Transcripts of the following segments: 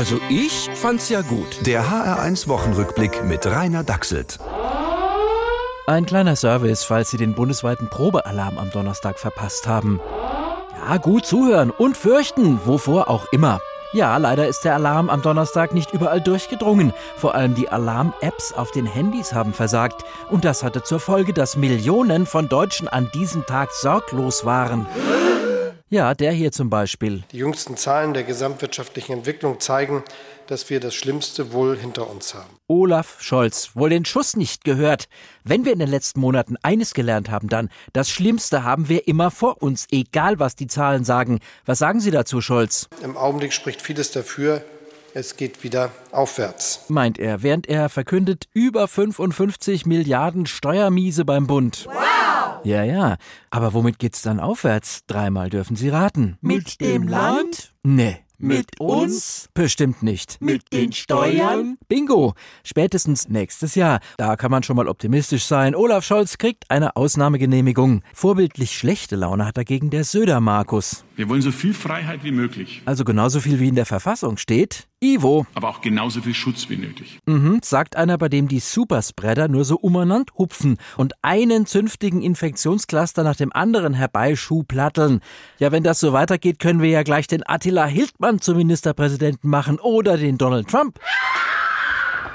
Also ich fand's ja gut. Der HR1 Wochenrückblick mit Rainer Dachselt. Ein kleiner Service, falls Sie den bundesweiten Probealarm am Donnerstag verpasst haben. Ja, gut zuhören und fürchten, wovor auch immer. Ja, leider ist der Alarm am Donnerstag nicht überall durchgedrungen. Vor allem die Alarm-Apps auf den Handys haben versagt. Und das hatte zur Folge, dass Millionen von Deutschen an diesem Tag sorglos waren. Ja, der hier zum Beispiel. Die jüngsten Zahlen der gesamtwirtschaftlichen Entwicklung zeigen, dass wir das Schlimmste wohl hinter uns haben. Olaf Scholz, wohl den Schuss nicht gehört. Wenn wir in den letzten Monaten eines gelernt haben, dann, das Schlimmste haben wir immer vor uns, egal was die Zahlen sagen. Was sagen Sie dazu, Scholz? Im Augenblick spricht vieles dafür, es geht wieder aufwärts. Meint er, während er verkündet, über 55 Milliarden Steuermiese beim Bund. Wow! Ja, ja. Aber womit geht's dann aufwärts? Dreimal dürfen Sie raten. Mit dem Land? Nee. Mit uns? Bestimmt nicht. Mit den Steuern? Bingo! Spätestens nächstes Jahr. Da kann man schon mal optimistisch sein. Olaf Scholz kriegt eine Ausnahmegenehmigung. Vorbildlich schlechte Laune hat dagegen der Söder Markus. Wir wollen so viel Freiheit wie möglich. Also genauso viel wie in der Verfassung steht. Ivo. Aber auch genauso viel Schutz wie nötig. Mhm, sagt einer, bei dem die Superspreader nur so umeinander hupfen und einen zünftigen Infektionscluster nach dem anderen herbeischuhplatteln. Ja, wenn das so weitergeht, können wir ja gleich den Attila Hildmann zum Ministerpräsidenten machen oder den Donald Trump.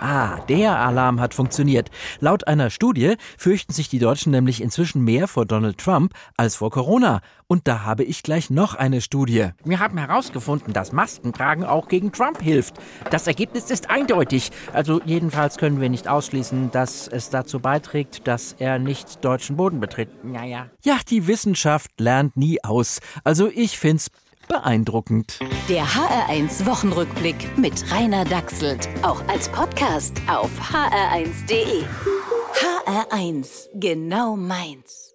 Ah, der Alarm hat funktioniert. Laut einer Studie fürchten sich die Deutschen nämlich inzwischen mehr vor Donald Trump als vor Corona. Und da habe ich gleich noch eine Studie. Wir haben herausgefunden, dass Maskentragen auch gegen Trump hilft. Das Ergebnis ist eindeutig. Also jedenfalls können wir nicht ausschließen, dass es dazu beiträgt, dass er nicht deutschen Boden betritt. Naja. Ja, die Wissenschaft lernt nie aus. Also ich find's beeindruckend. Der HR1 Wochenrückblick mit Rainer Dachselt. Auch als Podcast auf hr1.de. HR1, genau meins.